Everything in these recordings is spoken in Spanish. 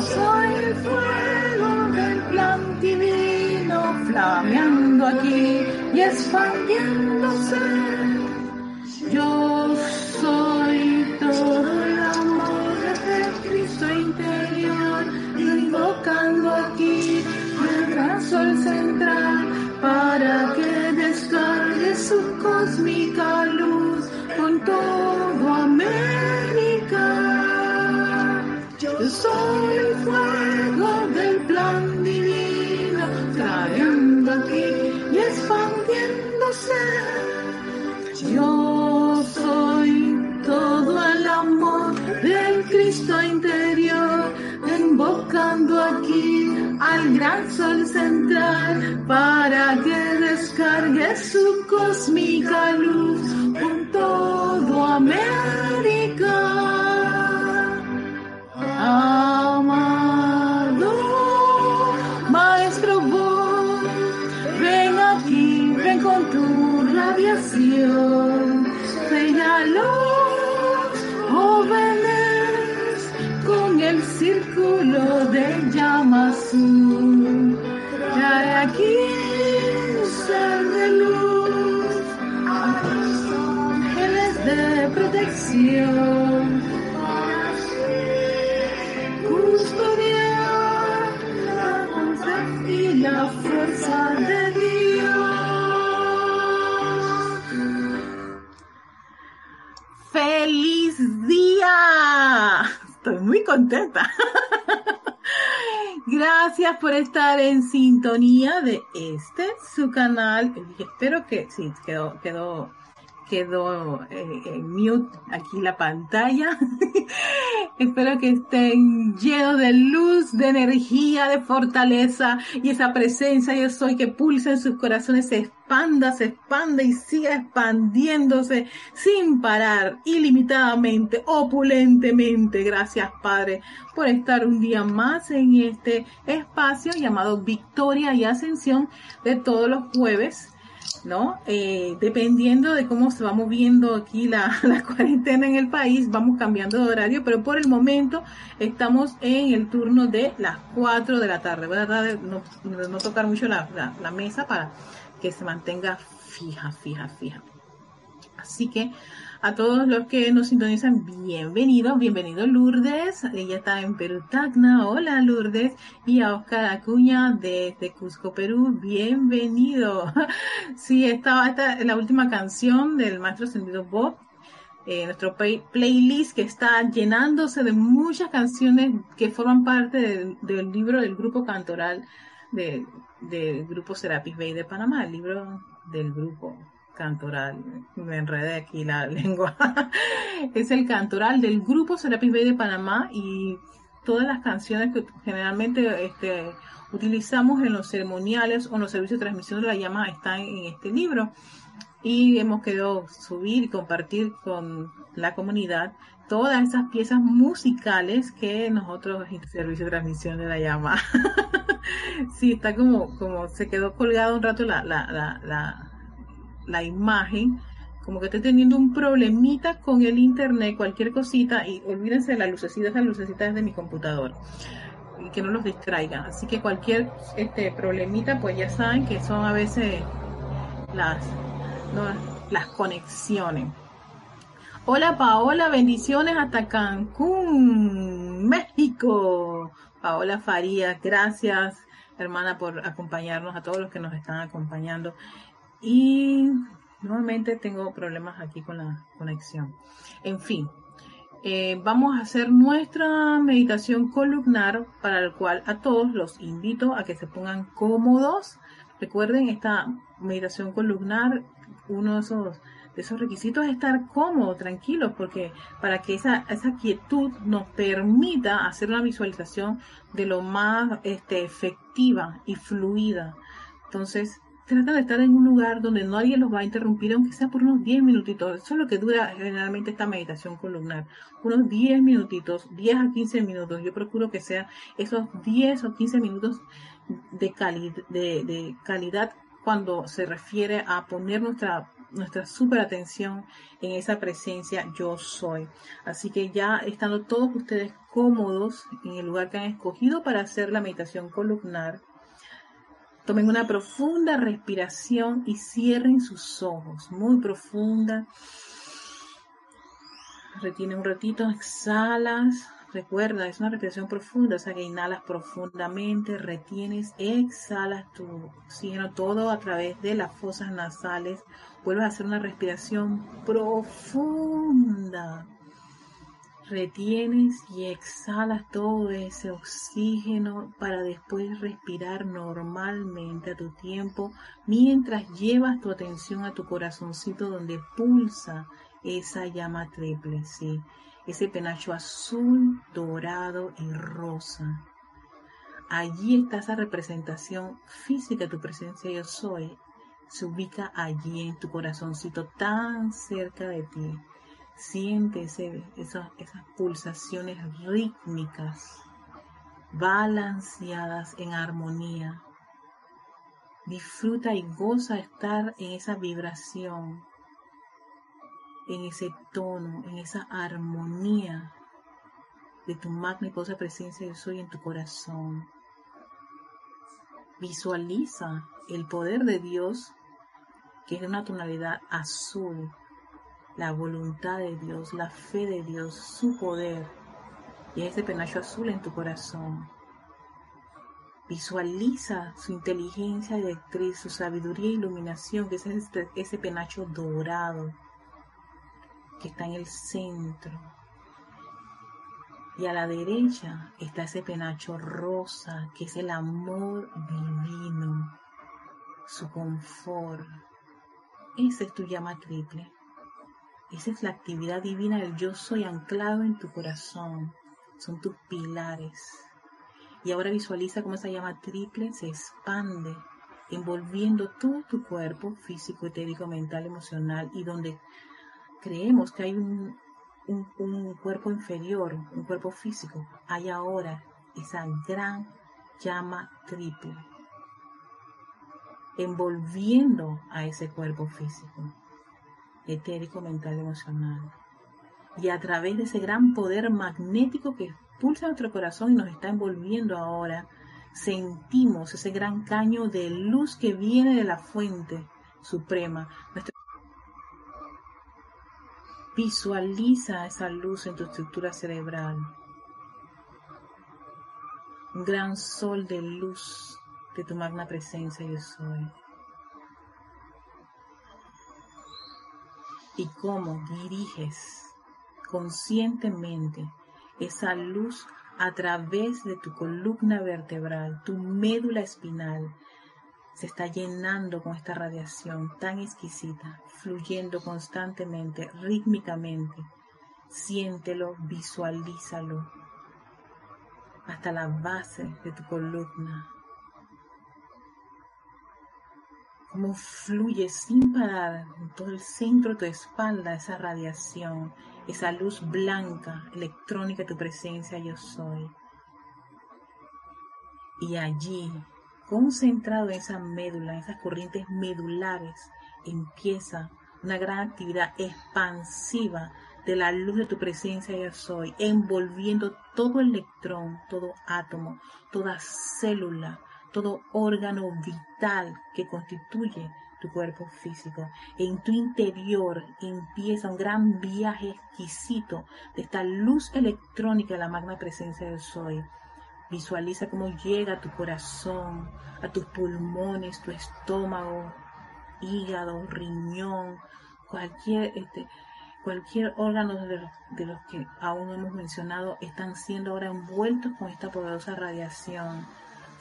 Soy el fuego del plan divino flameando aquí y expandiéndose. Para que descargue su cósmica luz por todo América. Amado Maestro vos, ven aquí, ven con tu radiación, los jóvenes con el círculo de llama protección. Custodiar la fuerza y la fuerza de Dios. ¡Feliz día! Estoy muy contenta. Gracias por estar en sintonía de este, su canal. Espero que sí, quedó, quedó, quedó eh, en mute aquí la pantalla. espero que estén llenos de luz, de energía, de fortaleza y esa presencia yo soy que pulsa en sus corazones se expanda, se expande y siga expandiéndose sin parar, ilimitadamente, opulentemente. Gracias Padre por estar un día más en este espacio llamado Victoria y Ascensión de todos los jueves ¿no? Eh, dependiendo de cómo se va moviendo aquí la, cuarentena en el país, vamos cambiando de horario, pero por el momento estamos en el turno de las 4 de la tarde. Voy no, no tocar mucho la, la mesa para que se mantenga fija, fija, fija. Así que a todos los que nos sintonizan, bienvenidos, bienvenido Lourdes, ella está en Perú Tacna, hola Lourdes, y a Oscar Acuña desde Cusco, Perú, bienvenido. Sí, estaba esta la última canción del maestro Sentido Bob, eh, nuestro play playlist que está llenándose de muchas canciones que forman parte del, del libro del grupo cantoral de, del grupo Serapis Bay de Panamá, el libro del grupo cantoral, me enredé aquí la lengua, es el cantoral del grupo Serapis Bay de Panamá y todas las canciones que generalmente este, utilizamos en los ceremoniales o en los servicios de transmisión de la llama están en este libro. Y hemos querido subir y compartir con la comunidad todas esas piezas musicales que nosotros en servicio de transmisión de la llama. Sí está como como se quedó colgado un rato la, la, la, la la imagen, como que estoy teniendo un problemita con el internet, cualquier cosita, y olvídense de las lucecitas, las lucecitas de mi computador, y que no los distraigan. Así que cualquier este problemita, pues ya saben que son a veces las, no, las conexiones. Hola Paola, bendiciones hasta Cancún, México. Paola Farías, gracias hermana por acompañarnos, a todos los que nos están acompañando y nuevamente tengo problemas aquí con la conexión. En fin, eh, vamos a hacer nuestra meditación columnar para el cual a todos los invito a que se pongan cómodos. Recuerden esta meditación columnar, uno de esos, de esos requisitos es estar cómodo, tranquilos, porque para que esa, esa quietud nos permita hacer una visualización de lo más este, efectiva y fluida. Entonces, trata de estar en un lugar donde nadie los va a interrumpir, aunque sea por unos 10 minutitos. Eso es lo que dura generalmente esta meditación columnar. Unos 10 minutitos, 10 a 15 minutos. Yo procuro que sea esos 10 o 15 minutos de, cali de calidad cuando se refiere a poner nuestra nuestra super atención en esa presencia yo soy. Así que ya estando todos ustedes cómodos en el lugar que han escogido para hacer la meditación columnar. Tomen una profunda respiración y cierren sus ojos, muy profunda. Retiene un ratito, exhalas. Recuerda, es una respiración profunda, o sea que inhalas profundamente, retienes, exhalas tu oxígeno todo a través de las fosas nasales. Vuelves a hacer una respiración profunda retienes y exhalas todo ese oxígeno para después respirar normalmente a tu tiempo mientras llevas tu atención a tu corazoncito donde pulsa esa llama triple, ¿sí? ese penacho azul, dorado y rosa. Allí está esa representación física de tu presencia yo soy. Se ubica allí en tu corazoncito tan cerca de ti Siente esas pulsaciones rítmicas, balanceadas en armonía. Disfruta y goza estar en esa vibración, en ese tono, en esa armonía de tu magnífica presencia yo soy en tu corazón. Visualiza el poder de Dios que es de una tonalidad azul la voluntad de Dios, la fe de Dios, su poder y ese penacho azul en tu corazón. Visualiza su inteligencia directriz, su sabiduría e iluminación, que es ese, ese penacho dorado que está en el centro. Y a la derecha está ese penacho rosa, que es el amor divino, su confort. Esa es tu llama triple. Esa es la actividad divina del yo soy anclado en tu corazón. Son tus pilares. Y ahora visualiza cómo esa llama triple se expande, envolviendo todo tu cuerpo físico, etérico, mental, emocional, y donde creemos que hay un, un cuerpo inferior, un cuerpo físico, hay ahora esa gran llama triple, envolviendo a ese cuerpo físico etérico, mental, emocional. Y a través de ese gran poder magnético que expulsa nuestro corazón y nos está envolviendo ahora, sentimos ese gran caño de luz que viene de la fuente suprema. Visualiza esa luz en tu estructura cerebral. Un gran sol de luz de tu magna presencia yo soy. Y cómo diriges conscientemente esa luz a través de tu columna vertebral, tu médula espinal, se está llenando con esta radiación tan exquisita, fluyendo constantemente, rítmicamente. Siéntelo, visualízalo hasta la base de tu columna, cómo fluye sin parar en todo el centro de tu espalda esa radiación, esa luz blanca, electrónica de tu presencia yo soy. Y allí, concentrado en esa médula, en esas corrientes medulares, empieza una gran actividad expansiva de la luz de tu presencia yo soy, envolviendo todo electrón, todo átomo, toda célula, todo órgano vital que constituye tu cuerpo físico. En tu interior empieza un gran viaje exquisito de esta luz electrónica de la magna presencia del soy. Visualiza cómo llega a tu corazón, a tus pulmones, tu estómago, hígado, riñón, cualquier, este, cualquier órgano de de los que aún no hemos mencionado están siendo ahora envueltos con esta poderosa radiación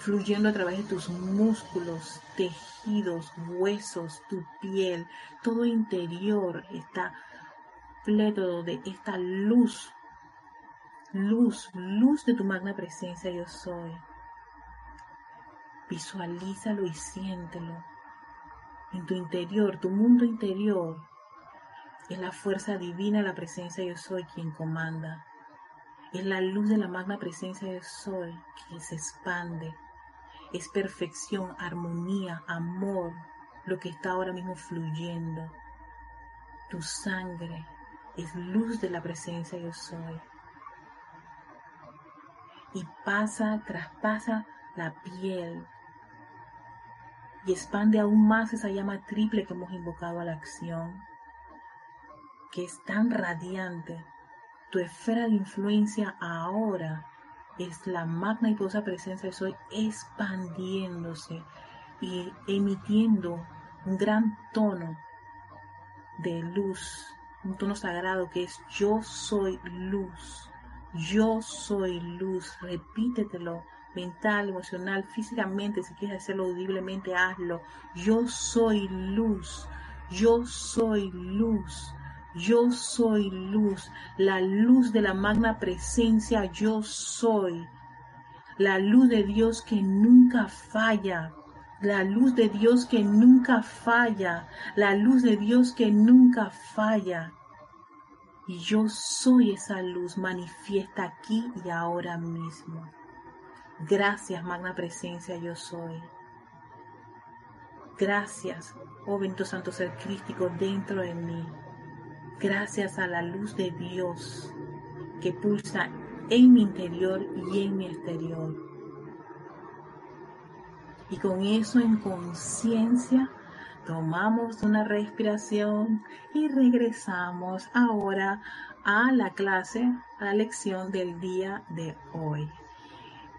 fluyendo a través de tus músculos, tejidos, huesos, tu piel, todo interior está pleto de esta luz, luz, luz de tu magna presencia yo soy. Visualízalo y siéntelo. En tu interior, tu mundo interior, es la fuerza divina, la presencia yo soy quien comanda. Es la luz de la magna presencia yo soy que se expande es perfección, armonía, amor, lo que está ahora mismo fluyendo. Tu sangre es luz de la presencia yo soy. y pasa, traspasa la piel y expande aún más esa llama triple que hemos invocado a la acción, que es tan radiante. Tu esfera de influencia ahora es la magna y poderosa presencia de Soy expandiéndose y emitiendo un gran tono de luz, un tono sagrado que es yo soy luz, yo soy luz, repítetelo mental, emocional, físicamente, si quieres hacerlo audiblemente, hazlo. Yo soy luz, yo soy luz, yo soy luz, la luz de la magna presencia, yo soy. La luz de Dios que nunca falla, la luz de Dios que nunca falla, la luz de Dios que nunca falla. Y yo soy esa luz manifiesta aquí y ahora mismo. Gracias, magna presencia, yo soy. Gracias, oh bendito santo ser crístico dentro de mí. Gracias a la luz de Dios que pulsa en mi interior y en mi exterior. Y con eso en conciencia tomamos una respiración y regresamos ahora a la clase, a la lección del día de hoy.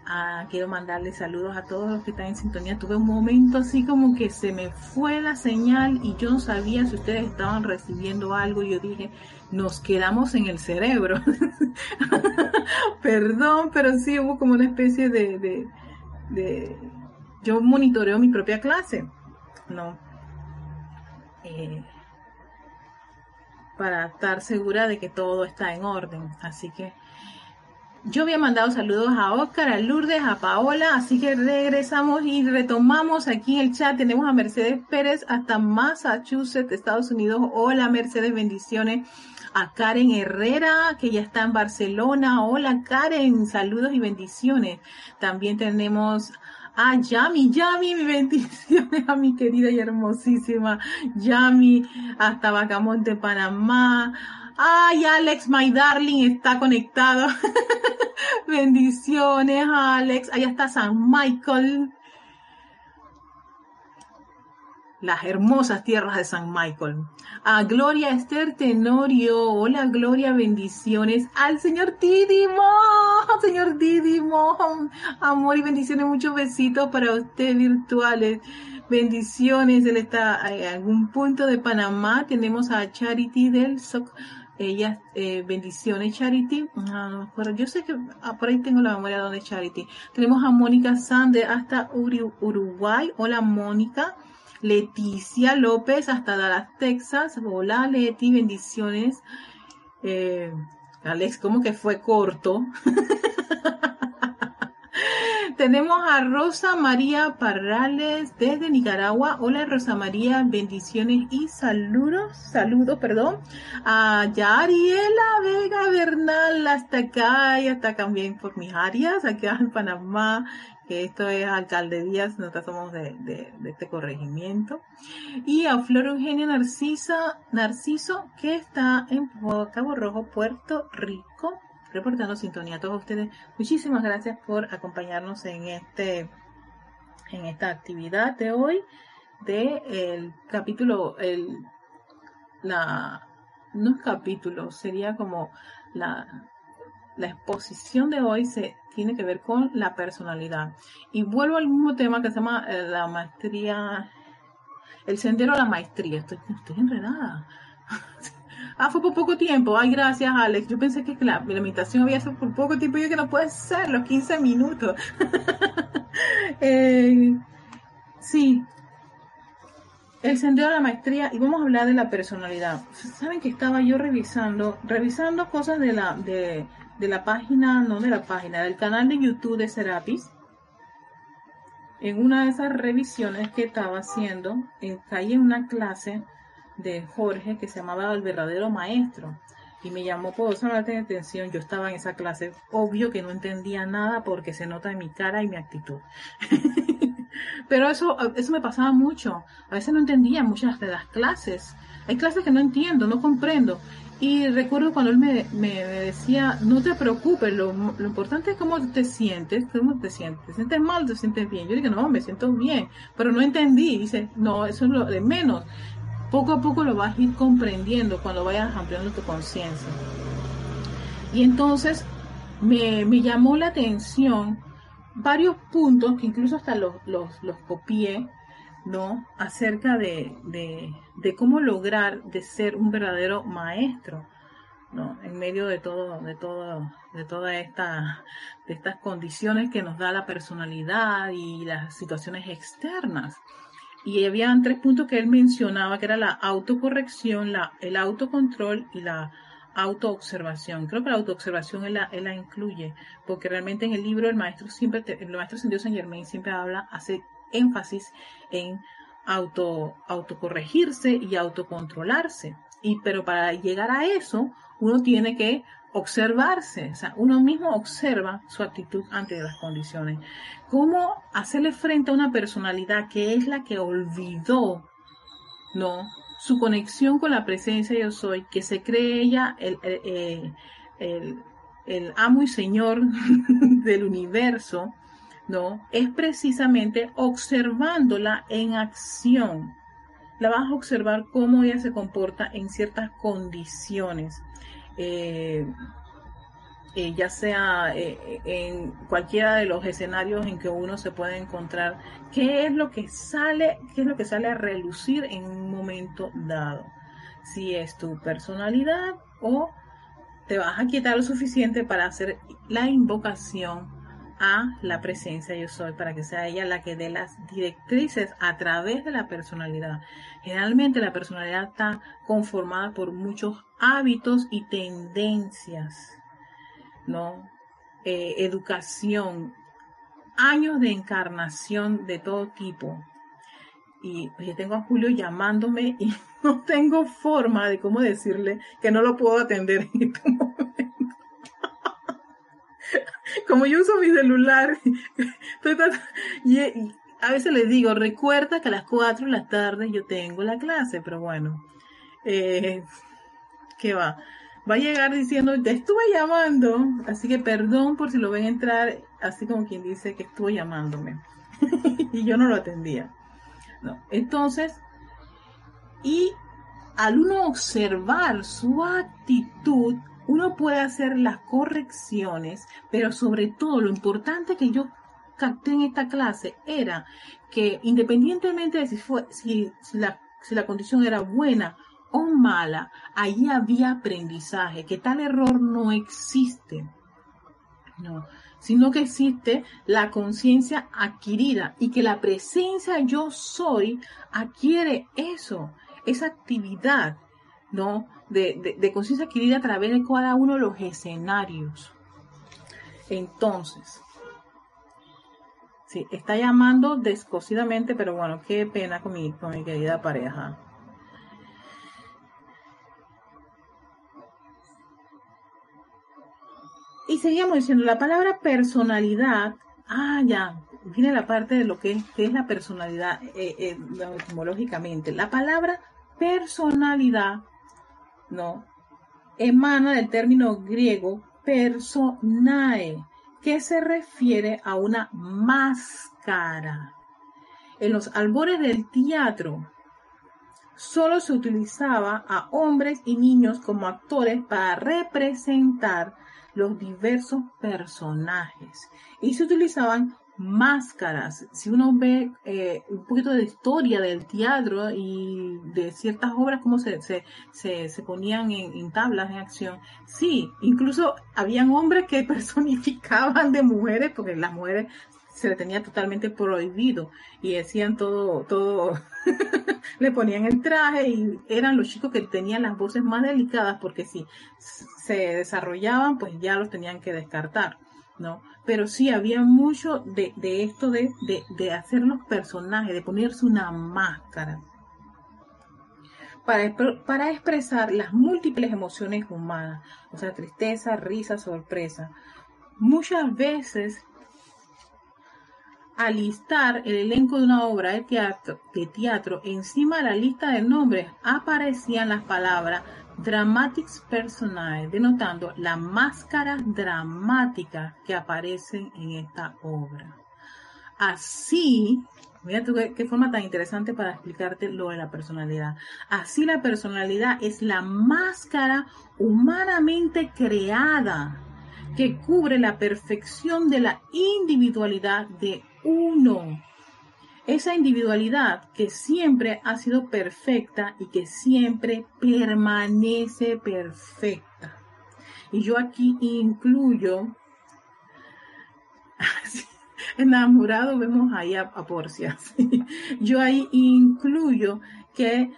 Ah, quiero mandarle saludos a todos los que están en sintonía. Tuve un momento así como que se me fue la señal y yo no sabía si ustedes estaban recibiendo algo. Yo dije, nos quedamos en el cerebro. Perdón, pero sí hubo como una especie de, de, yo monitoreo mi propia clase, ¿no? Eh, para estar segura de que todo está en orden. Así que yo había mandado saludos a Oscar, a Lourdes, a Paola, así que regresamos y retomamos aquí en el chat. Tenemos a Mercedes Pérez hasta Massachusetts, Estados Unidos. Hola Mercedes, bendiciones. A Karen Herrera, que ya está en Barcelona. Hola Karen, saludos y bendiciones. También tenemos a Yami, Yami, mi bendiciones a mi querida y hermosísima Yami, hasta Bacamonte, Panamá. Ay, Alex, my darling, está conectado. Bendiciones, Alex. Allá está San Michael. Las hermosas tierras de San Michael. A Gloria Esther Tenorio. Hola, Gloria, bendiciones. Al señor Didimo. Señor Didimo. Amor y bendiciones. Muchos besitos para usted virtuales. Bendiciones. Él está en algún punto de Panamá. Tenemos a Charity del Soc ella, eh, bendiciones Charity. Ah, yo sé que ah, por ahí tengo la memoria donde Charity. Tenemos a Mónica Sander hasta Uruguay. Hola Mónica. Leticia López hasta Dallas, Texas. Hola Leti, bendiciones. Eh, Alex, como que fue corto. Tenemos a Rosa María Parrales desde Nicaragua. Hola Rosa María, bendiciones y saludos, saludos, perdón. A Yariela Vega Bernal hasta acá y hasta también por mis áreas, aquí en Panamá, que esto es Alcalde Díaz, nosotros somos de, de, este corregimiento. Y a Flor Eugenia Narcisa, Narciso, que está en Cabo Rojo, Puerto Rico reportando sintonía a todos ustedes. Muchísimas gracias por acompañarnos en este en esta actividad de hoy de el capítulo el la no es capítulo, sería como la la exposición de hoy se tiene que ver con la personalidad. Y vuelvo al mismo tema que se llama eh, la maestría, el sendero a la maestría. Estoy, estoy enredada. Ah, fue por poco tiempo. Ay, gracias, Alex. Yo pensé que la, la había sido por poco tiempo. Yo que no puede ser, los 15 minutos. Eh, sí. El sendero de la maestría. Y vamos a hablar de la personalidad. Saben que estaba yo revisando, revisando cosas de la, de, de la página, no de la página, del canal de YouTube de Serapis en una de esas revisiones que estaba haciendo, eh, caí en una clase de Jorge que se llamaba El verdadero maestro. Y me llamó por la atención. Yo estaba en esa clase. Obvio que no entendía nada porque se nota en mi cara y mi actitud. Pero eso, eso me pasaba mucho. A veces no entendía muchas de las clases. Hay clases que no entiendo, no comprendo. Y recuerdo cuando él me, me, decía, no te preocupes, lo, lo, importante es cómo te sientes, cómo te sientes, te sientes mal, te sientes bien. Yo dije, no, me siento bien, pero no entendí. Dice, no, eso es lo de menos. Poco a poco lo vas a ir comprendiendo cuando vayas ampliando tu conciencia. Y entonces me, me, llamó la atención varios puntos que incluso hasta los, los, copié, ¿no? Acerca de, de, de, cómo lograr de ser un verdadero maestro, ¿no? En medio de todo, de todo, de toda esta, de estas condiciones que nos da la personalidad y las situaciones externas. Y habían tres puntos que él mencionaba, que era la autocorrección, la, el autocontrol y la autoobservación. Creo que la autoobservación él la, él la incluye, porque realmente en el libro el maestro siempre, el maestro San Germain siempre habla, hace énfasis en auto, autocorregirse y autocontrolarse. Y pero para llegar a eso, uno tiene que observarse, o sea, uno mismo observa su actitud ante las condiciones. ¿Cómo hacerle frente a una personalidad que es la que olvidó, no, su conexión con la presencia yo soy, que se cree ella el, el, el, amo y señor del universo, ¿no? Es precisamente observándola en acción. La vas a observar cómo ella se comporta en ciertas condiciones. Eh, eh, ya sea eh, en cualquiera de los escenarios en que uno se puede encontrar, qué es lo que sale, qué es lo que sale a relucir en un momento dado. Si es tu personalidad o te vas a quitar lo suficiente para hacer la invocación a la presencia yo soy, para que sea ella la que dé las directrices a través de la personalidad. Generalmente la personalidad está conformada por muchos hábitos y tendencias ¿no? Eh, educación, años de encarnación de todo tipo. Y pues yo tengo a Julio llamándome y no tengo forma de cómo decirle que no lo puedo atender en este. Como yo uso mi celular, y, a veces les digo, recuerda que a las 4 de la tarde yo tengo la clase, pero bueno, eh, ¿qué va? va a llegar diciendo, te estuve llamando, así que perdón por si lo ven entrar, así como quien dice que estuvo llamándome. y yo no lo atendía. Entonces, y al uno observar su actitud, uno puede hacer las correcciones, pero sobre todo lo importante que yo capté en esta clase era que independientemente de si, fue, si, la, si la condición era buena o mala, ahí había aprendizaje, que tal error no existe. No, sino que existe la conciencia adquirida y que la presencia yo soy adquiere eso, esa actividad, ¿no? De, de conciencia adquirida a través de cada uno de los escenarios. Entonces, sí, está llamando descosidamente, pero bueno, qué pena con mi, con mi querida pareja. Y seguíamos diciendo, la palabra personalidad, ah, ya, viene la parte de lo que es, la personalidad eh, eh, etimológicamente. La palabra personalidad, ¿no? Emana del término griego personae, que se refiere a una máscara. En los albores del teatro, solo se utilizaba a hombres y niños como actores para representar los diversos personajes y se utilizaban máscaras. Si uno ve eh, un poquito de historia del teatro y de ciertas obras, como se, se, se, ponían en, en, tablas de acción, sí, incluso habían hombres que personificaban de mujeres, porque las mujeres se le tenía totalmente prohibido y decían todo, todo, le ponían el traje y eran los chicos que tenían las voces más delicadas porque si se desarrollaban pues ya los tenían que descartar, Pero sí había mucho de, esto de, de, de hacer los personajes, de ponerse una máscara. Para, para, expresar las múltiples emociones humanas, o sea, tristeza, risa, sorpresa. Muchas veces alistar el elenco de una obra de teatro, de teatro, encima de la lista de nombres aparecían las palabras Dramatics Personae, denotando la máscara dramática que aparecen en esta obra. Así, mira tú qué, forma tan interesante para explicarte lo de la personalidad. Así la personalidad es la máscara humanamente creada que cubre la perfección de la individualidad de uno. Esa individualidad que siempre ha sido perfecta y que siempre permanece perfecta. Y yo aquí incluyo, enamorado vemos ahí a, a Porcia, yo ahí incluyo que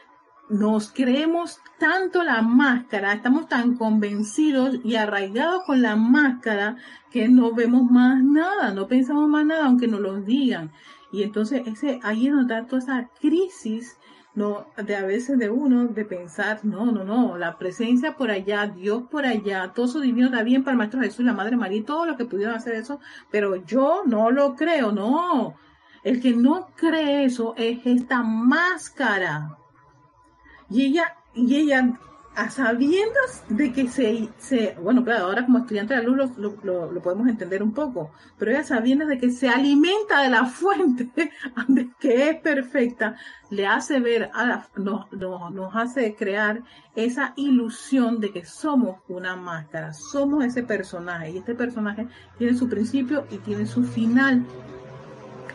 nos creemos tanto la máscara, estamos tan convencidos y arraigados con la máscara que no vemos más nada, no pensamos más nada aunque nos lo digan. Y entonces ese, ahí es donde toda esa crisis no, de a veces de uno de pensar, no, no, no, la presencia por allá, Dios por allá, todo eso divino está bien para el Maestro Jesús, la Madre María y todo lo que pudieron hacer eso, pero yo no lo creo, no. El que no cree eso es esta máscara y ella, y ella a sabiendas de que se, se, bueno, claro, ahora como estudiante de la luz lo, podemos entender un poco, pero ella sabiendas de que se alimenta de la fuente, que es perfecta, le hace ver, a la, nos, nos hace crear esa ilusión de que somos una máscara, somos ese personaje, y este personaje tiene su principio y tiene su final,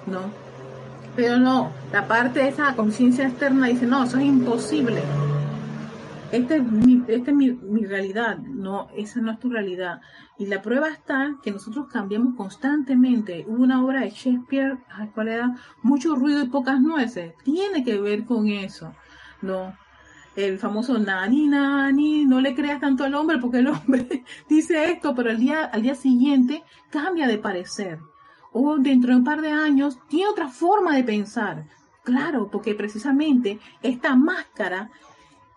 ¿no? Pero no, la parte de esa conciencia externa dice, no, eso es imposible. Esta es, mi, realidad, no, esa no es tu realidad. Y la prueba está que nosotros cambiamos constantemente. Hubo una obra de Shakespeare, ¿cuál era? Mucho ruido y pocas nueces. Tiene que ver con eso, ¿no? El famoso nani nani, no le creas tanto al hombre porque el hombre dice esto, pero al día, al día siguiente cambia de parecer o dentro de un par de años tiene otra forma de pensar. Claro, porque precisamente esta máscara,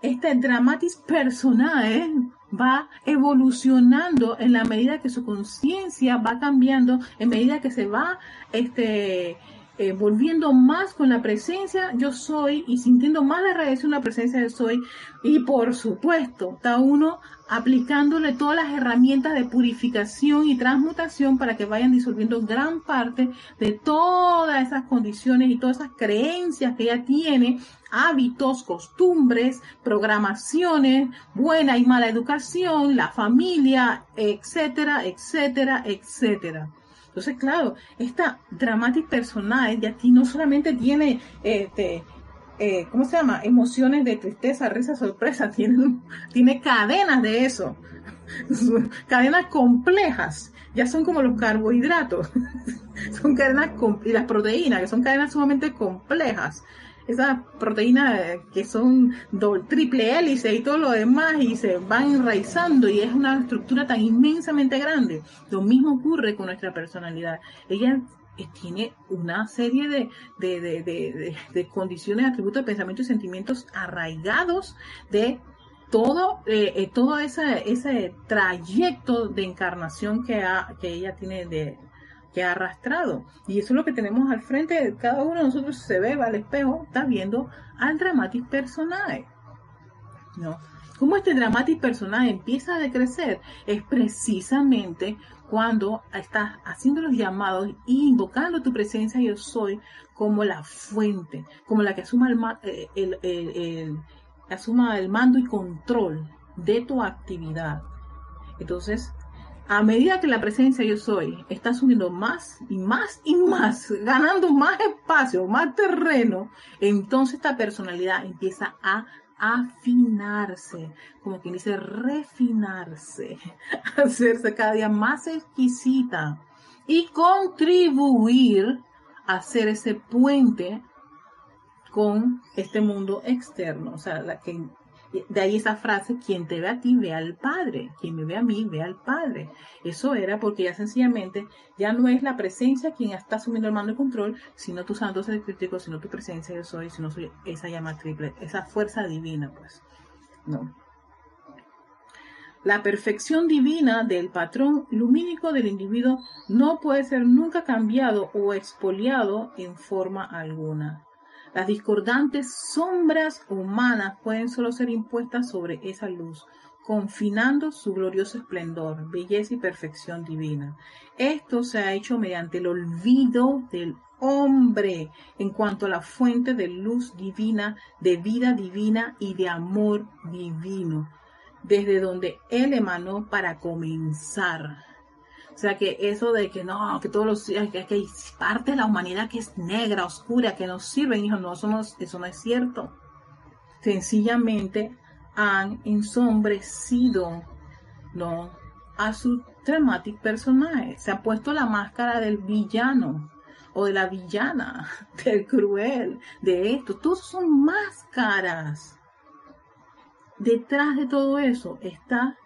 este dramatis personae va evolucionando en la medida que su conciencia va cambiando, en medida que se va este, eh, volviendo más con la presencia yo soy y sintiendo más la radiación la presencia yo soy y por supuesto está uno aplicándole todas las herramientas de purificación y transmutación para que vayan disolviendo gran parte de todas esas condiciones y todas esas creencias que ella tiene hábitos, costumbres, programaciones, buena y mala educación, la familia, etcétera, etcétera, etcétera. Entonces, claro, esta dramática personal aquí no solamente tiene, este, eh, ¿cómo se llama? Emociones de tristeza, risa, sorpresa, tiene, tiene cadenas de eso, cadenas complejas, ya son como los carbohidratos, son cadenas, y las proteínas, que son cadenas sumamente complejas esas proteínas que son triple hélice y todo lo demás y se van enraizando y es una estructura tan inmensamente grande. Lo mismo ocurre con nuestra personalidad. Ella eh, tiene una serie de, de, de, de, condiciones, atributos de pensamiento y sentimientos arraigados de todo, eh, eh, todo ese, ese trayecto de encarnación que, ha, que ella tiene de, que ha arrastrado. Y eso es lo que tenemos al frente. Cada uno de nosotros se ve, va al espejo, está viendo al dramatis personaje. ¿No? ¿Cómo este dramatis personaje empieza a decrecer? Es precisamente cuando estás haciendo los llamados e invocando tu presencia yo soy como la fuente, como la que asuma el, eh, mando y control de tu actividad. Entonces, a medida que la presencia yo soy está subiendo más y más y más, ganando más espacio, más terreno, entonces esta personalidad empieza a afinarse, como quien dice, refinarse, hacerse cada día más exquisita y contribuir a ser ese puente con este mundo externo, o sea, la que de ahí esa frase, quien te ve a ti, ve al Padre. Quien me ve a mí, ve al Padre. Eso era porque ya sencillamente ya no es la presencia quien está asumiendo el mando de control, sino tu santo ser crítico, sino tu presencia yo soy, sino soy esa llama triple, esa fuerza divina, pues. No. La perfección divina del patrón lumínico del individuo no puede ser nunca cambiado o expoliado en forma alguna. Las discordantes sombras humanas pueden solo ser impuestas sobre esa luz, confinando su glorioso esplendor, belleza y perfección divina. Esto se ha hecho mediante el olvido del hombre en cuanto a la fuente de luz divina, de vida divina y de amor divino desde donde Él emanó para comenzar. O sea que eso de que no, que todos los que, que hay parte de la humanidad que es negra, oscura, que nos sirve, hijo, no, somos, eso no es cierto. Sencillamente han ensombrecido, ¿no? A su dramatic personaje. Se ha puesto la máscara del villano o de la villana, del cruel, de esto. Todos son máscaras Detrás de todo eso está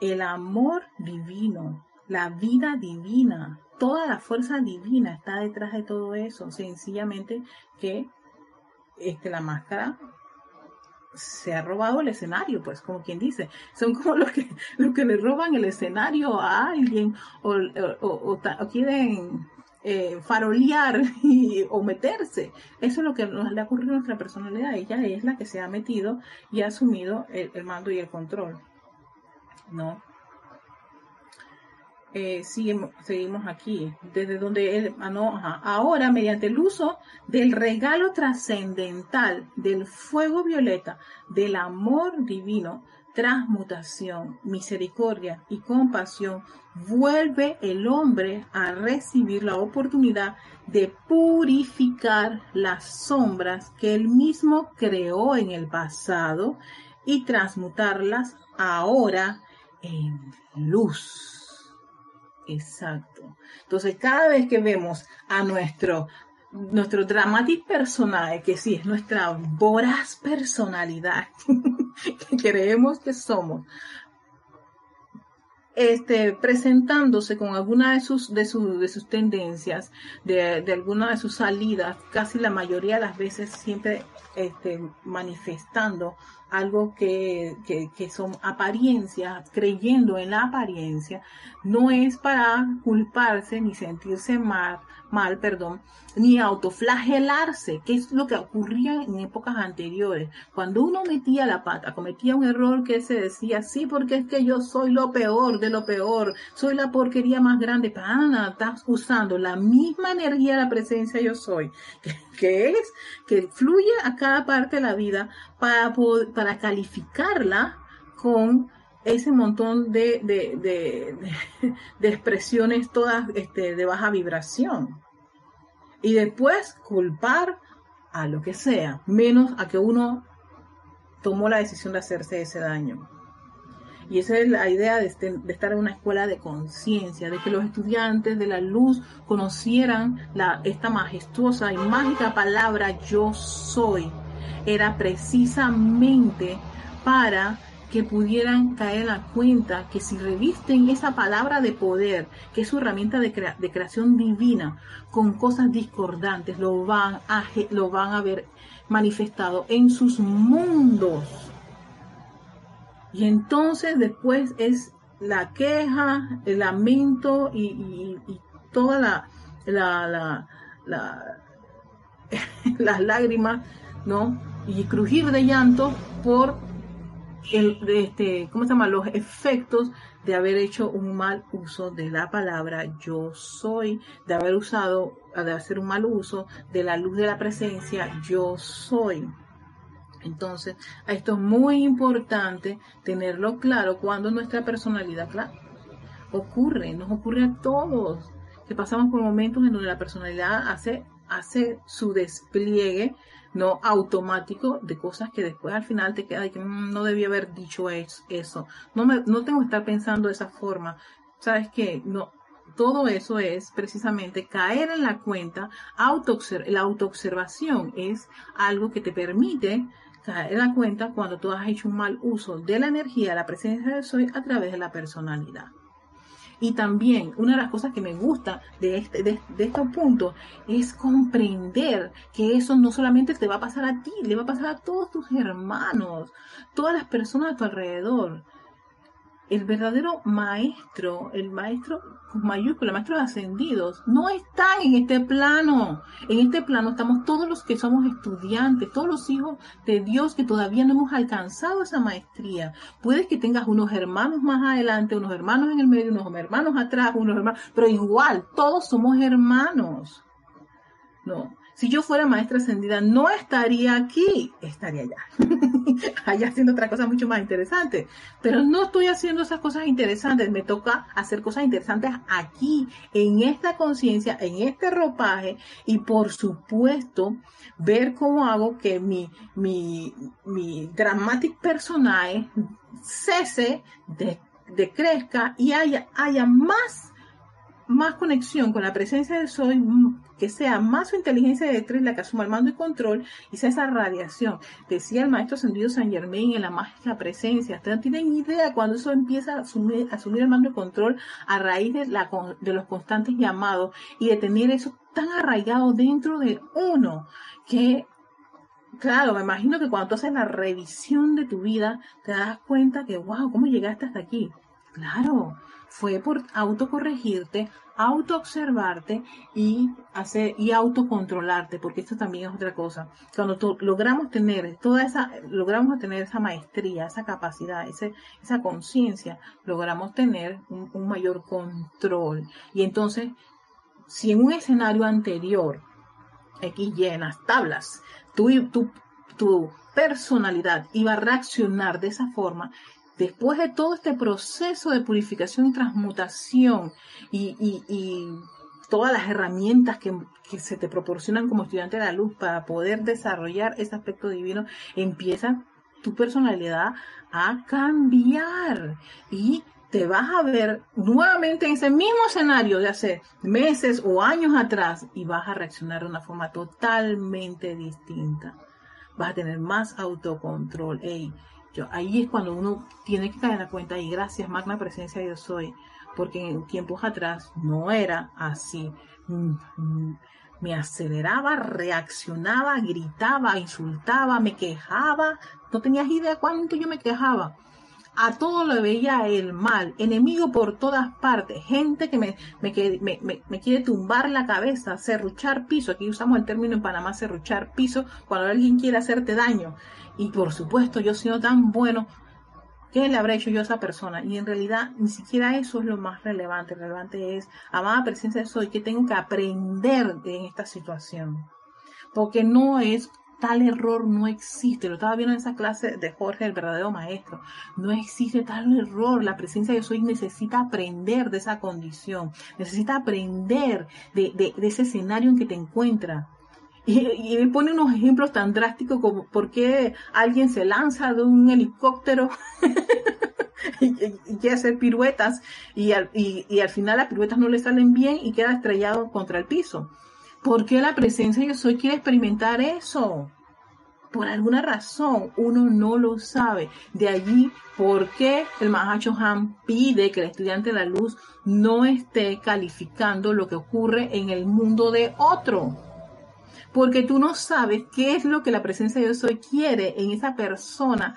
el amor divino, la vida divina, toda la fuerza divina está detrás de todo eso. Sencillamente que este, la máscara se ha robado el escenario, pues como quien dice, son como los que, los que le roban el escenario a alguien o, quieren eh, farolear o meterse. Eso es lo que nos le ha ocurrido a nuestra personalidad. Ella es la que se ha metido y ha asumido el, mando y el control. ¿No? Eh, seguimos, aquí, desde donde él, ah, ahora mediante el uso del regalo trascendental del fuego violeta, del amor divino, transmutación, misericordia y compasión, vuelve el hombre a recibir la oportunidad de purificar las sombras que él mismo creó en el pasado y transmutarlas ahora en luz. Exacto. Entonces, cada vez que vemos a nuestro nuestro dramático personaje, que sí es nuestra voraz personalidad que creemos que somos, este, presentándose con alguna de sus, de, de sus tendencias, de, de, alguna de sus salidas, casi la mayoría de las veces siempre este, manifestando algo que, que, que son apariencias, creyendo en la apariencia, no es para culparse ni sentirse mal, mal, perdón, ni autoflagelarse, que es lo que ocurría en épocas anteriores. Cuando uno metía la pata, cometía un error que se decía, sí, porque es que yo soy lo peor de lo peor, soy la porquería más grande, para nada, estás usando la misma energía de la presencia yo soy, que, es que fluye a cada parte de la vida para, para calificarla con ese montón de, de, expresiones todas este, de baja vibración. Y después culpar a lo que sea, menos a que uno tomó la decisión de hacerse ese daño. Y esa es la idea de, este, de estar en una escuela de conciencia, de que los estudiantes de la luz conocieran esta majestuosa y mágica palabra yo soy. Era precisamente para que pudieran caer en la cuenta que si revisten esa palabra de poder, que es su herramienta de, creación divina, con cosas discordantes, lo van, a, lo van a ver manifestado en sus mundos. Y entonces después es la queja, el lamento y, toda la, la, la las lágrimas, ¿no? Y crujir de llanto por el, este, ¿cómo se llama? Los efectos de haber hecho un mal uso de la palabra yo soy, de haber usado, de hacer un mal uso de la luz de la presencia yo soy. Entonces, esto es muy importante tenerlo claro cuando nuestra personalidad claro, ocurre, nos ocurre a todos, que pasamos por momentos en donde la personalidad hace, hace su despliegue no automático de cosas que después al final te queda de que mm, no debía haber dicho eso. No, me, no tengo que estar pensando de esa forma. ¿Sabes qué? No, todo eso es precisamente caer en la cuenta, auto la autoobservación es algo que te permite caer en la cuenta cuando tú has hecho un mal uso de la energía, la presencia de soy a través de la personalidad. Y también una de las cosas que me gusta de, este, de, estos es comprender que eso no solamente te va a pasar a ti, le va a pasar a todos tus hermanos, todas las personas a tu alrededor. El verdadero maestro, el maestro con mayúscula, maestros ascendidos, no están en este plano. En este plano estamos todos los que somos estudiantes, todos los hijos de Dios que todavía no hemos alcanzado esa maestría. Puedes que tengas unos hermanos más adelante, unos hermanos en el medio, unos hermanos atrás, unos hermanos, pero igual, todos somos hermanos. No, si yo fuera maestra ascendida, no estaría aquí, estaría allá. allá haciendo otra cosa mucho más interesante. Pero no estoy haciendo esas cosas interesantes. Me toca hacer cosas interesantes aquí, en esta conciencia, en este ropaje. Y por supuesto, ver cómo hago que mi, mi, mi dramatic personaje cese, decrezca y haya, haya más más conexión con la presencia del Soy, mm, que sea más su inteligencia de la que asuma el mando y control, y sea esa radiación. Decía el maestro ascendido San Germain en la mágica presencia. Ustedes no tienen idea cuando eso empieza a asumir, el mando y control a raíz de, la, de los constantes llamados y de tener eso tan arraigado dentro de uno que Claro, me imagino que cuando tú haces la revisión de tu vida, te das cuenta que, wow, ¿cómo llegaste hasta aquí? Claro, fue por autocorregirte, autoobservarte y hacer y autocontrolarte, porque esto también es otra cosa. Cuando logramos tener toda esa, logramos tener esa maestría, esa capacidad, ese, esa conciencia, logramos tener un, mayor control. Y entonces, si en un escenario anterior, X llenas, tablas, tu, personalidad iba a reaccionar de esa forma, después de todo este proceso de purificación y transmutación y, todas las herramientas que, se te proporcionan como estudiante de la luz para poder desarrollar ese aspecto divino, empieza tu personalidad a cambiar y te vas a ver nuevamente en ese mismo escenario de hace meses o años atrás y vas a reaccionar de una forma totalmente distinta. Vas a tener más autocontrol. Ey, ahí es cuando uno tiene que caer en la cuenta y gracias, magna presencia yo soy, porque en tiempos atrás no era así. Mm, mm, me aceleraba, reaccionaba, gritaba, insultaba, me quejaba. No tenías idea cuánto yo me quejaba. A todo lo veía el mal, enemigo por todas partes, gente que me, me, quiere tumbar la cabeza, serruchar piso. Aquí usamos el término en Panamá, serruchar piso, cuando alguien quiere hacerte daño. Y por supuesto, yo siendo tan bueno, ¿qué le habré hecho yo a esa persona? Y en realidad ni siquiera eso es lo más relevante. Relevante es, amada presencia soy, que tengo que aprender de esta situación. Porque no es tal error no existe. Lo estaba viendo en esa clase de Jorge, el verdadero maestro. No existe tal error. La presencia de soy necesita aprender de esa condición. Necesita aprender de, de ese escenario en que te encuentra. Y, él pone unos ejemplos tan drásticos como por qué alguien se lanza de un helicóptero y, quiere hacer piruetas y al, y, al final las piruetas no le salen bien y queda estrellado contra el piso. ¿Por qué la presencia yo soy quiere experimentar eso? Por alguna razón uno no lo sabe. De allí, ¿por qué el Mahacho Han pide que el estudiante de la luz no esté calificando lo que ocurre en el mundo de otro? porque tú no sabes qué es lo que la presencia de Dios hoy quiere en esa persona.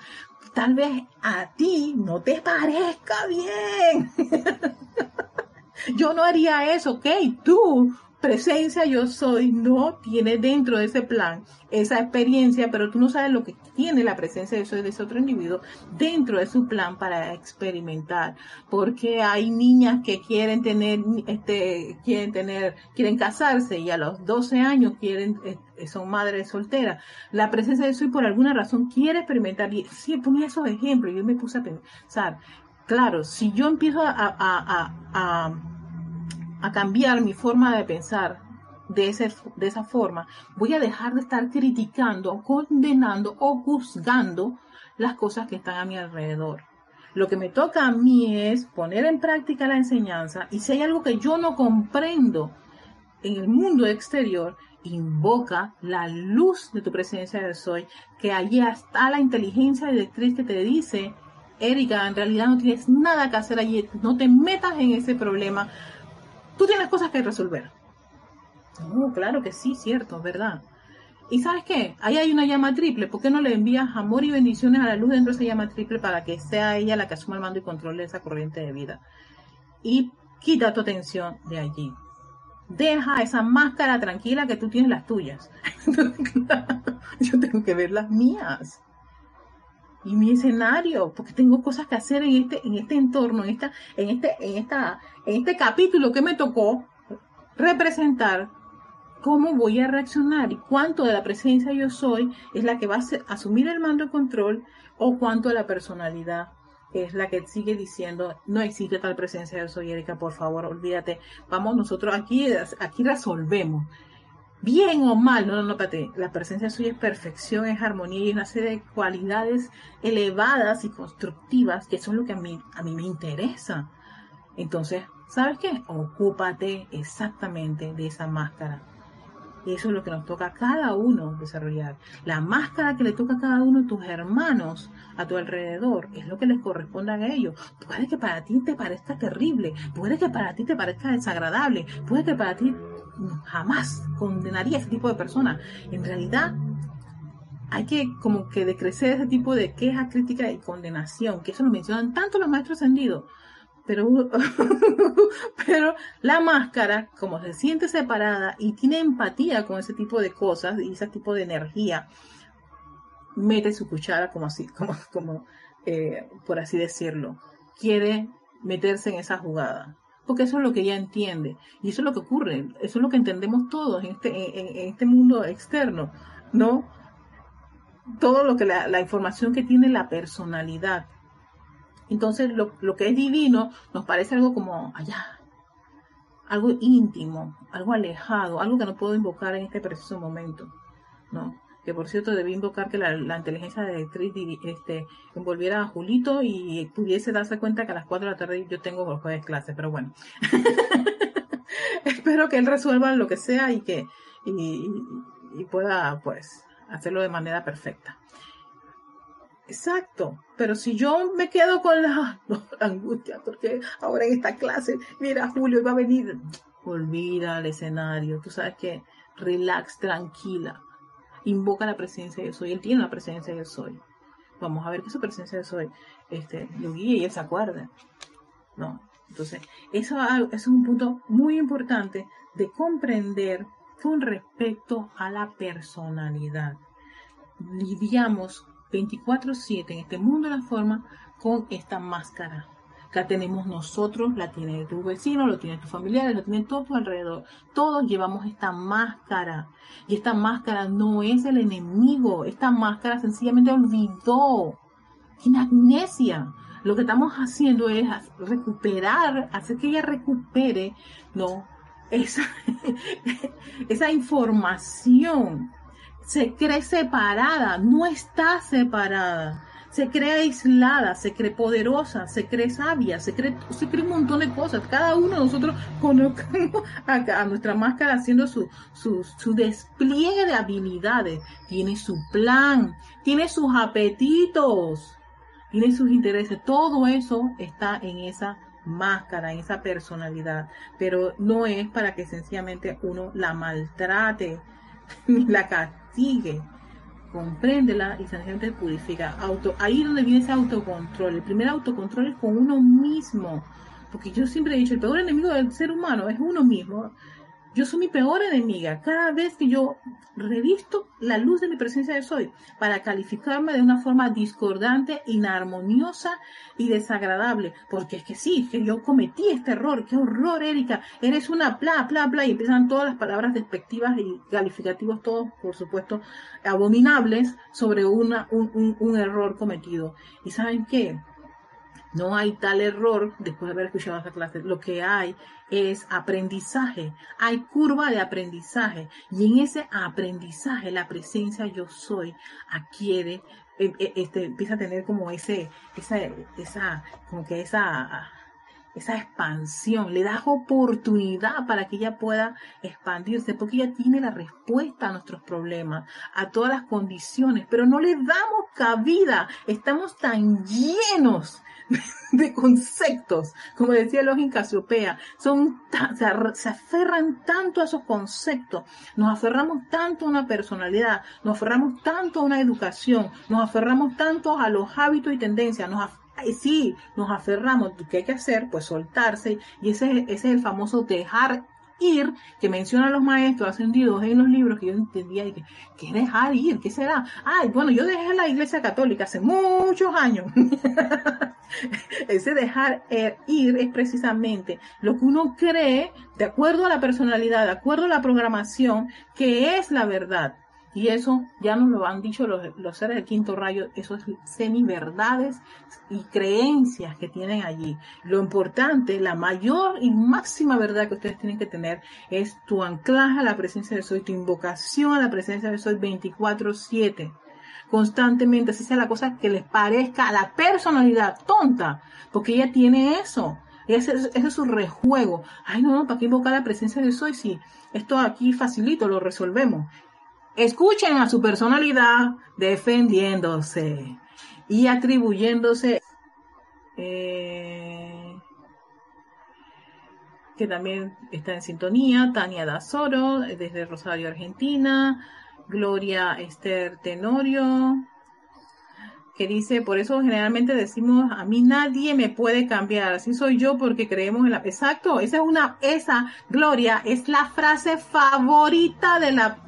Tal vez a ti no te parezca bien. Yo no haría eso, ok, tú presencia yo soy no tiene dentro de ese plan esa experiencia, pero tú no sabes lo que tiene la presencia de, de ese otro individuo dentro de su plan para experimentar. Porque hay niñas que quieren tener, este, quieren tener, quieren casarse y a los 12 años quieren, eh, son madres solteras. La presencia de soy por alguna razón quiere experimentar. Y sí, ponía esos ejemplos yo me puse a pensar, claro, si yo empiezo a cambiar mi forma de pensar de, ese, de esa forma, voy a dejar de estar criticando, condenando o juzgando las cosas que están a mi alrededor. Lo que me toca a mí es poner en práctica la enseñanza y si hay algo que yo no comprendo en el mundo exterior, invoca la luz de tu presencia de soy, que allí está la inteligencia directriz que te dice, Erika, en realidad no tienes nada que hacer allí, no te metas en ese problema, tú tienes cosas que resolver. No, claro que sí, cierto, ¿verdad? Y sabes qué, ahí hay una llama triple, ¿por qué no le envías amor y bendiciones a la luz dentro de esa llama triple para que sea ella la que asuma el mando y controle esa corriente de vida? Y quita tu atención de allí. Deja esa máscara tranquila que tú tienes las tuyas. Yo tengo que ver las mías y mi escenario, porque tengo cosas que hacer en este, en este entorno, en esta, en este, en esta, en este capítulo que me tocó representar cómo voy a reaccionar y cuánto de la presencia yo soy es la que va a asumir el mando de control o cuánto de la personalidad es la que sigue diciendo no existe tal presencia yo soy Erika por favor olvídate. Vamos nosotros aquí aquí resolvemos bien o mal, no, no, no, la presencia suya es perfección, es armonía y una serie de cualidades elevadas y constructivas que son lo que a mí, a mí me interesa. Entonces, ¿sabes qué? Ocúpate exactamente de esa máscara. Eso es lo que nos toca a cada uno desarrollar. La máscara que le toca a cada uno de tus hermanos a tu alrededor es lo que les corresponde a ellos. Puede que para ti te parezca terrible, puede que para ti te parezca desagradable, puede que para ti jamás condenaría a ese tipo de personas. En realidad, hay que como que decrecer ese tipo de queja, crítica y condenación, que eso lo mencionan tanto los maestros ascendidos. Pero, pero la máscara, como se siente separada y tiene empatía con ese tipo de cosas y ese tipo de energía, mete su cuchara como así, como, como eh, por así decirlo. Quiere meterse en esa jugada porque eso es lo que ella entiende y eso es lo que ocurre, eso es lo que entendemos todos en este, este mundo externo, ¿no? Todo lo que la, la, información que tiene la personalidad. Entonces lo, lo que es divino nos parece algo como allá, algo íntimo, algo alejado, algo que no puedo invocar en este preciso momento, ¿no? Que por cierto debí invocar que la, inteligencia de actriz este, envolviera a Julito y pudiese darse cuenta que a las 4 de la tarde yo tengo los jueves clase, pero bueno. Espero que él resuelva lo que sea y que y, pueda pues hacerlo de manera perfecta. Exacto, pero si yo me quedo con la, angustia, porque ahora en esta clase, mira, Julio va a venir, olvida el escenario, tú sabes que relax, tranquila, invoca la presencia de soy. Él tiene la presencia de soy. Vamos a ver que su presencia de soy este, lo guía y él se acuerda. ¿No? Entonces, eso, es un punto muy importante de comprender con respecto a la personalidad. Lidiamos 24/7 en este mundo de la forma con esta máscara la tenemos nosotros, la tiene tu vecino, lo tiene tus familiares, lo tiene todo tu alrededor. Todos llevamos esta máscara. Y esta máscara no es el enemigo. Esta máscara sencillamente olvidó. Tiene amnesia. Lo que estamos haciendo es recuperar, hacer que ella recupere, ¿no? Esa, esa información. Se cree separada, no está separada se cree aislada, se cree poderosa, se cree sabia, se cree, se cree un montón de cosas. Cada uno de nosotros conozcamos a, nuestra máscara haciendo su, su, su despliegue de habilidades. Tiene su plan, tiene sus apetitos, tiene sus intereses. Todo eso está en esa máscara, en esa personalidad. Pero no es para que sencillamente uno la maltrate ni la castigue compréndela y sencillamente purifica. Auto, ahí donde viene ese autocontrol. El primer autocontrol es con uno mismo. Porque yo siempre he dicho, el peor enemigo del ser humano es uno mismo. Yo soy mi peor enemiga. Cada vez que yo revisto la luz de mi presencia de soy para calificarme de una forma discordante, inarmoniosa y desagradable. Porque es que sí, que yo cometí este error. Qué horror, Erika. Eres una bla, bla, bla. Y empiezan todas las palabras despectivas y calificativos, todos, por supuesto, abominables sobre una, un, un error cometido. ¿Y saben qué? No hay tal error después de haber escuchado esta clase. Lo que hay es aprendizaje. Hay curva de aprendizaje. Y en ese aprendizaje, la presencia yo soy adquiere, eh, eh, este, empieza a tener como ese, esa, esa, como que esa, esa expansión, le das oportunidad para que ella pueda expandirse, porque ella tiene la respuesta a nuestros problemas, a todas las condiciones, pero no le damos cabida, estamos tan llenos de conceptos, como decía Login Casiopea, son se, se aferran tanto a esos conceptos, nos aferramos tanto a una personalidad, nos aferramos tanto a una educación, nos aferramos tanto a los hábitos y tendencias, nos sí, nos aferramos, ¿qué hay que hacer? Pues soltarse, y ese, ese es el famoso dejar ir, que mencionan los maestros ascendidos en los libros que yo entendía, y que, ¿qué dejar ir? ¿Qué será? Ay, bueno, yo dejé la iglesia católica hace muchos años. Ese dejar eh, ir es precisamente lo que uno cree, de acuerdo a la personalidad, de acuerdo a la programación, que es la verdad. Y eso ya nos lo han dicho los, seres del quinto rayo, esos semi-verdades y creencias que tienen allí. Lo importante, la mayor y máxima verdad que ustedes tienen que tener es tu anclaje a la presencia de Soy, tu invocación a la presencia de Soy 24-7 constantemente, así sea la cosa que les parezca a la personalidad tonta, porque ella tiene eso. Ese, es su rejuego. Ay, no, ¿para qué invocar la presencia de Soy si esto aquí facilito, lo resolvemos? Escuchen a su personalidad defendiéndose y atribuyéndose eh, que también está en sintonía, Tania Dazoro, desde Rosario, Argentina, Gloria Esther Tenorio, que dice, por eso generalmente decimos, a mí nadie me puede cambiar, así soy yo porque creemos en la... Exacto, esa es una, esa, Gloria, es la frase favorita de la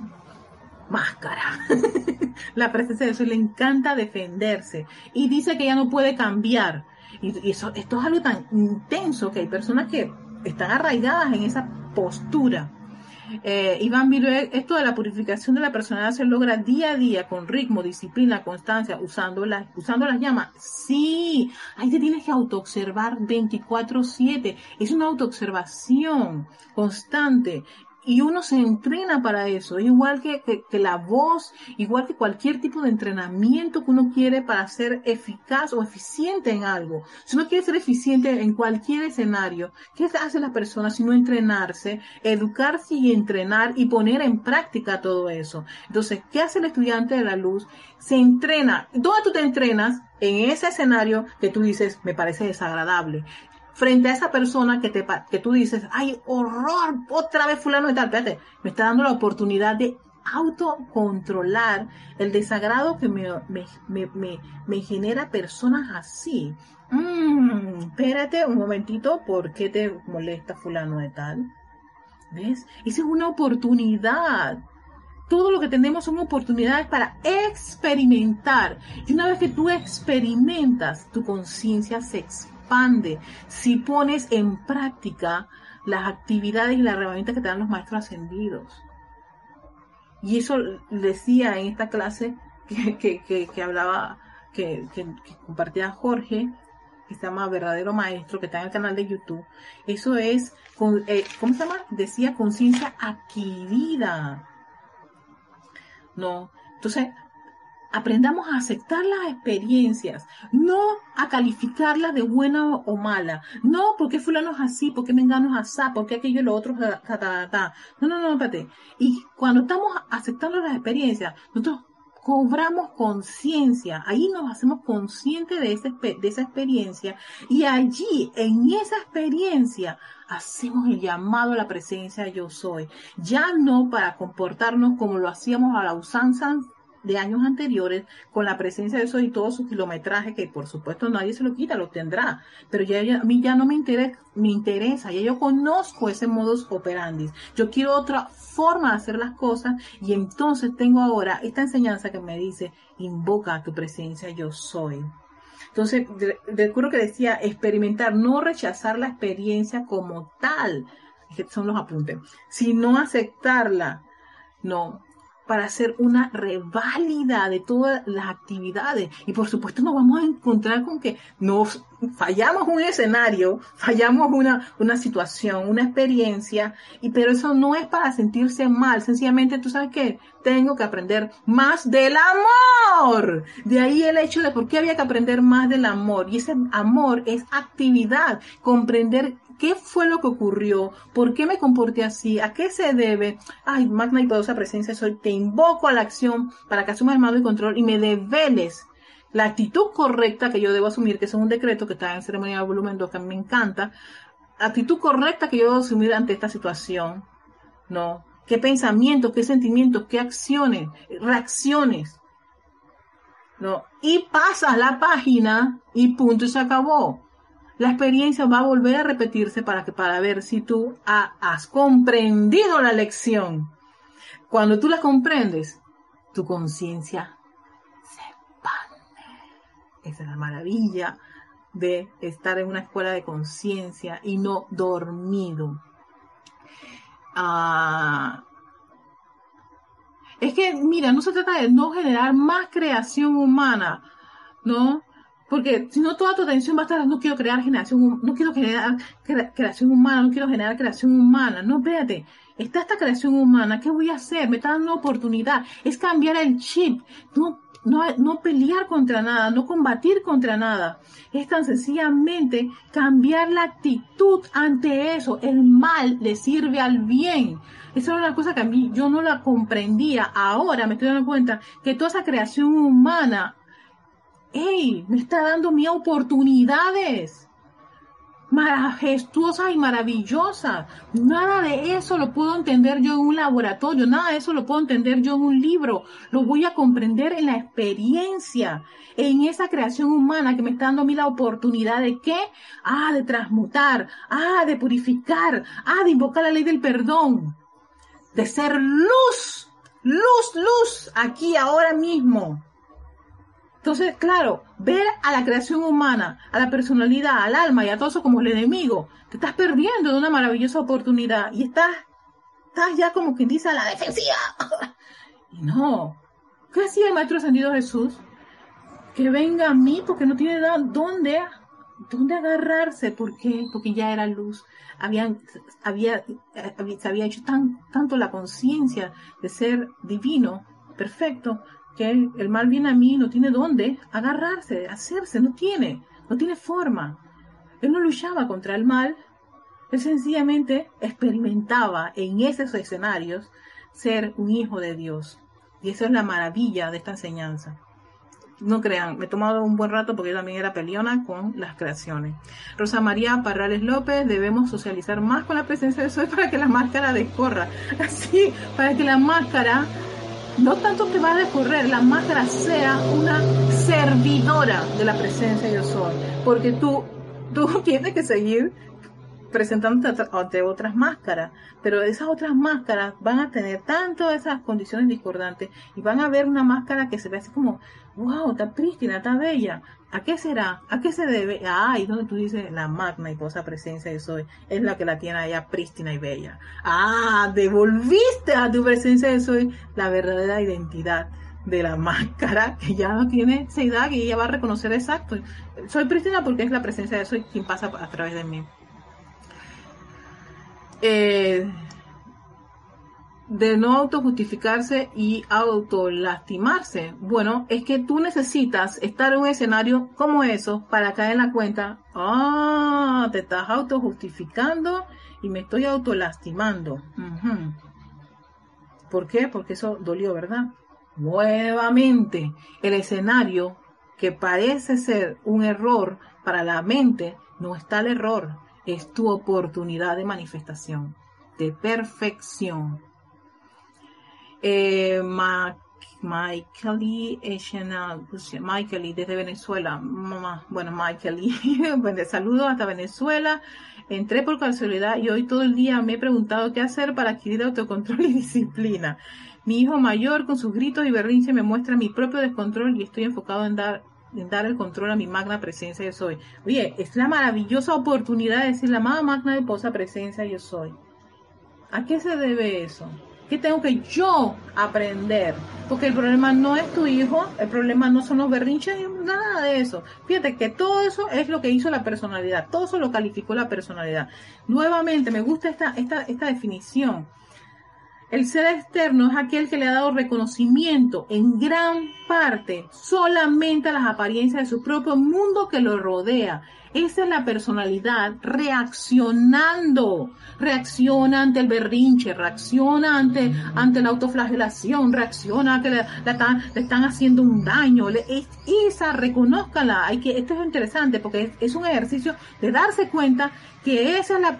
máscara. la presencia de Dios le encanta defenderse y dice que ya no puede cambiar. Y, eso, esto es algo tan intenso que hay personas que están arraigadas en esa postura. Eh, Iván esto de la purificación de la personalidad se logra día a día con ritmo, disciplina, constancia, usando, las usando las llamas. Sí, ahí te tienes que autoobservar 24/7. Es una autoobservación constante y uno se entrena para eso, igual que, que, la voz, igual que cualquier tipo de entrenamiento que uno quiere para ser eficaz o eficiente en algo. Si uno quiere ser eficiente en cualquier escenario, ¿qué hace la persona si no entrenarse, educarse y entrenar y poner en práctica todo eso? Entonces, ¿qué hace el estudiante de la luz? Se entrena. ¿Dónde tú te entrenas? En ese escenario que tú dices, me parece desagradable frente a esa persona que, te, que tú dices, ay, horror, otra vez fulano y tal, espérate, me está dando la oportunidad de autocontrolar el desagrado que me, me, genera personas así. Mm, espérate un momentito, ¿por qué te molesta fulano de tal? ¿Ves? Esa es una oportunidad. Todo lo que tenemos son oportunidades para experimentar. Y una vez que tú experimentas, tu conciencia se expande si pones en práctica las actividades y las herramientas que te dan los maestros ascendidos. Y eso decía en esta clase que, hablaba, que, compartía Jorge, que se llama Verdadero Maestro, que está en el canal de YouTube. Eso es, eh, ¿cómo se llama? Decía conciencia adquirida. No. Entonces, aprendamos a aceptar las experiencias, no a calificarlas de buena o mala, no porque fulano es así, porque mengano es porque aquello y lo otro, ta, no, no, no, espérate. Y cuando estamos aceptando las experiencias, nosotros cobramos conciencia, ahí nos hacemos conscientes de, esa, de esa experiencia. Y allí, en esa experiencia, hacemos el llamado a la presencia yo soy, ya no para comportarnos como lo hacíamos a la usanza de años anteriores con la presencia de eso y todo su kilometraje, que por supuesto nadie se lo quita, lo tendrá, pero ya, a mí ya no me interesa, me interesa, ya yo conozco ese modus operandi, yo quiero otra forma de hacer las cosas y entonces tengo ahora esta enseñanza que me dice, invoca a tu presencia, yo soy. Entonces, recuerdo que decía experimentar, no rechazar la experiencia como tal, son los apuntes, sino aceptarla. No, para hacer una reválida de todas las actividades. Y por supuesto nos vamos a encontrar con que nos fallamos un escenario, fallamos una, una situación, una experiencia, y pero eso no es para sentirse mal, sencillamente tú sabes que tengo que aprender más del amor. De ahí el hecho de por qué había que aprender más del amor. Y ese amor es actividad, comprender ¿Qué fue lo que ocurrió? ¿Por qué me comporté así? ¿A qué se debe? Ay, magna y poderosa presencia soy. Te invoco a la acción para que asumas el mando y control y me develes la actitud correcta que yo debo asumir, que es un decreto que está en ceremonia de volumen 2, que a mí me encanta, actitud correcta que yo debo asumir ante esta situación, ¿no? ¿Qué pensamientos, qué sentimientos, qué acciones, reacciones? ¿No? Y pasas la página y punto y se acabó. La experiencia va a volver a repetirse para, que, para ver si tú has comprendido la lección. Cuando tú la comprendes, tu conciencia se expande. Esa es la maravilla de estar en una escuela de conciencia y no dormido. Ah, es que, mira, no se trata de no generar más creación humana, ¿no? Porque si no, toda tu atención va a estar, no quiero crear generación, no quiero generar creación humana, no quiero generar creación humana. No, espérate, está esta creación humana, ¿qué voy a hacer? Me está dando una oportunidad. Es cambiar el chip. No no, no pelear contra nada, no combatir contra nada. Es tan sencillamente cambiar la actitud ante eso. El mal le sirve al bien. Esa era una cosa que a mí yo no la comprendía. Ahora me estoy dando cuenta que toda esa creación humana, hey, me está dando mi oportunidades majestuosas y maravillosas. Nada de eso lo puedo entender yo en un laboratorio, nada de eso lo puedo entender yo en un libro. Lo voy a comprender en la experiencia, en esa creación humana que me está dando a mí la oportunidad de qué? Ah, de transmutar, ah, de purificar, ah, de invocar la ley del perdón, de ser luz, luz, luz, aquí, ahora mismo. Entonces, claro, ver a la creación humana, a la personalidad, al alma y a todo eso como el enemigo, te estás perdiendo de una maravillosa oportunidad y estás, estás ya como quien dice a la defensiva. y no. ¿Qué hacía el Maestro Ascendido Jesús? Que venga a mí porque no tiene dónde, dónde agarrarse. ¿Por qué? Porque ya era luz. Habían, había, se había hecho tan, tanto la conciencia de ser divino, perfecto, que el, mal viene a mí, no tiene dónde agarrarse, hacerse, no tiene, no tiene forma. Él no luchaba contra el mal, él sencillamente experimentaba en esos escenarios ser un hijo de Dios. Y esa es la maravilla de esta enseñanza. No crean, me he tomado un buen rato porque yo también era peleona con las creaciones. Rosa María Parrales López, debemos socializar más con la presencia de Sol para que la máscara descorra. Así, para que la máscara no tanto que va a descorrer, la máscara sea una servidora de la presencia Dios soy, porque tú, tú tienes que seguir presentándote ante otras máscaras, pero esas otras máscaras van a tener tanto esas condiciones discordantes y van a ver una máscara que se ve así como, wow, está prístina, está bella. ¿A qué será? ¿A qué se debe? Ah, y donde tú dices, la magna y posa presencia de soy, es la que la tiene allá prístina y bella. Ah, devolviste a tu presencia de soy la verdadera identidad de la máscara que ya no tiene edad y ella va a reconocer exacto. Soy prístina porque es la presencia de soy quien pasa a través de mí. Eh, de no autojustificarse y autolastimarse. Bueno, es que tú necesitas estar en un escenario como eso para caer en la cuenta, ah, te estás autojustificando y me estoy autolastimando. ¿Por qué? Porque eso dolió, ¿verdad? Nuevamente, el escenario que parece ser un error para la mente, no está el error, es tu oportunidad de manifestación, de perfección. Eh, Michael Michael desde Venezuela, bueno, Michael saludos hasta Venezuela. Entré por casualidad y hoy todo el día me he preguntado qué hacer para adquirir autocontrol y disciplina. Mi hijo mayor con sus gritos y berrinche me muestra mi propio descontrol y estoy enfocado en dar dar el control a mi magna presencia yo soy. Oye, es la maravillosa oportunidad de decir la más magna de posa presencia yo soy. ¿A qué se debe eso? ¿Qué tengo que yo aprender? Porque el problema no es tu hijo, el problema no son los berrinches, nada de eso. Fíjate que todo eso es lo que hizo la personalidad, todo eso lo calificó la personalidad. Nuevamente, me gusta esta, esta, esta definición el ser externo es aquel que le ha dado reconocimiento en gran parte solamente a las apariencias de su propio mundo que lo rodea. Esa es la personalidad reaccionando. Reacciona ante el berrinche, reacciona ante, ante la autoflagelación, reacciona que le, están, haciendo un daño. esa, reconózcala. Hay que, esto es interesante porque es, un ejercicio de darse cuenta que esa, es la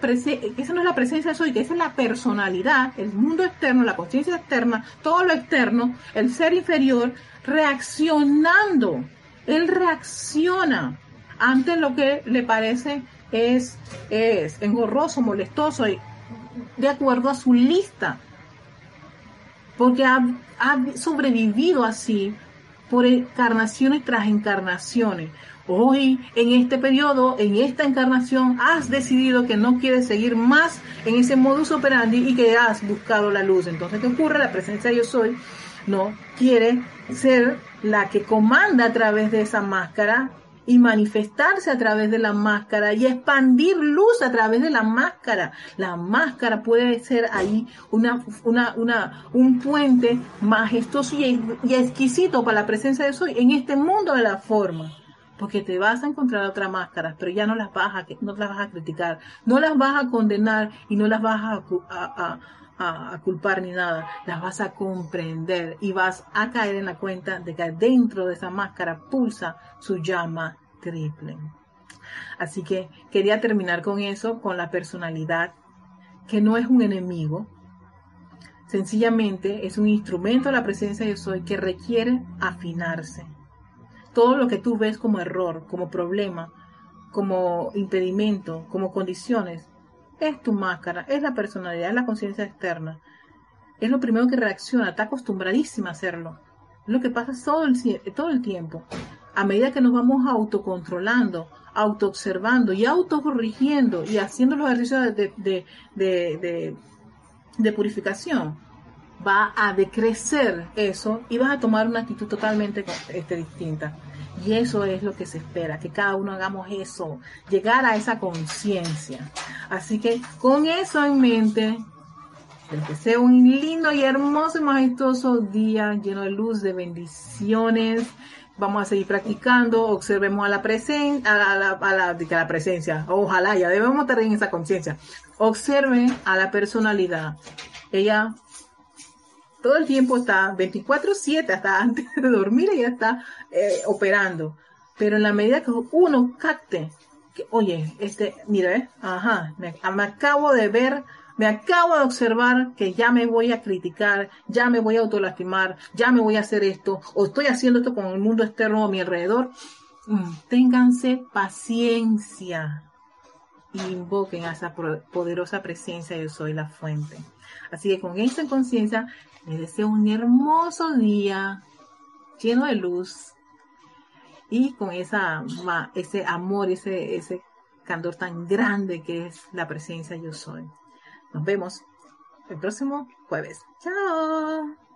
esa no es la presencia de soy, que esa es la personalidad, el mundo externo, la conciencia externa, todo lo externo, el ser inferior, reaccionando. Él reacciona ante lo que le parece es, es engorroso, molestoso, y de acuerdo a su lista. Porque ha, ha sobrevivido así por encarnaciones tras encarnaciones. Hoy, en este periodo, en esta encarnación, has decidido que no quieres seguir más en ese modus operandi y que has buscado la luz. Entonces, ¿qué ocurre? La presencia de yo soy no quiere ser la que comanda a través de esa máscara y manifestarse a través de la máscara y expandir luz a través de la máscara. La máscara puede ser ahí una, una, una, un puente majestuoso y, exquisito para la presencia de Soy en este mundo de la forma. Porque te vas a encontrar otras máscaras, pero ya no las vas a, no las vas a criticar, no las vas a condenar y no las vas a, a, culpar ni nada, las vas a comprender y vas a caer en la cuenta de que dentro de esa máscara pulsa su llama triple. Así que quería terminar con eso, con la personalidad, que no es un enemigo, sencillamente es un instrumento de la presencia de yo soy que requiere afinarse. Todo lo que tú ves como error, como problema, como impedimento, como condiciones, es tu máscara, es la personalidad, es la conciencia externa. Es lo primero que reacciona, está acostumbradísima a hacerlo. Es lo que pasa todo el, todo el tiempo. A medida que nos vamos autocontrolando, autoobservando y autocorrigiendo y haciendo los ejercicios de, de, de, de, purificación, va a decrecer eso y vas a tomar una actitud totalmente este, distinta. Y eso es lo que se espera, que cada uno hagamos eso, llegar a esa conciencia. Así que con eso en mente, les deseo un lindo y hermoso y majestuoso día lleno de luz, de bendiciones. Vamos a seguir practicando, observemos a la presencia, a la, a la, la presencia, ojalá ya debemos tener en esa conciencia. Observe a la personalidad. Ella todo el tiempo está 24/7, hasta antes de dormir ella está eh, operando. Pero en la medida que uno capte, oye, este, mira, ¿eh? ajá, me, acabo de ver, me acabo de observar que ya me voy a criticar, ya me voy a autolastimar, ya me voy a hacer esto, o estoy haciendo esto con el mundo externo a mi alrededor. Mm, ténganse paciencia y invoquen a esa poderosa presencia yo soy la fuente. Así que con esta conciencia les deseo un hermoso día lleno de luz y con esa, ese amor, ese, ese candor tan grande que es la presencia yo soy. Nos vemos el próximo jueves. Chao.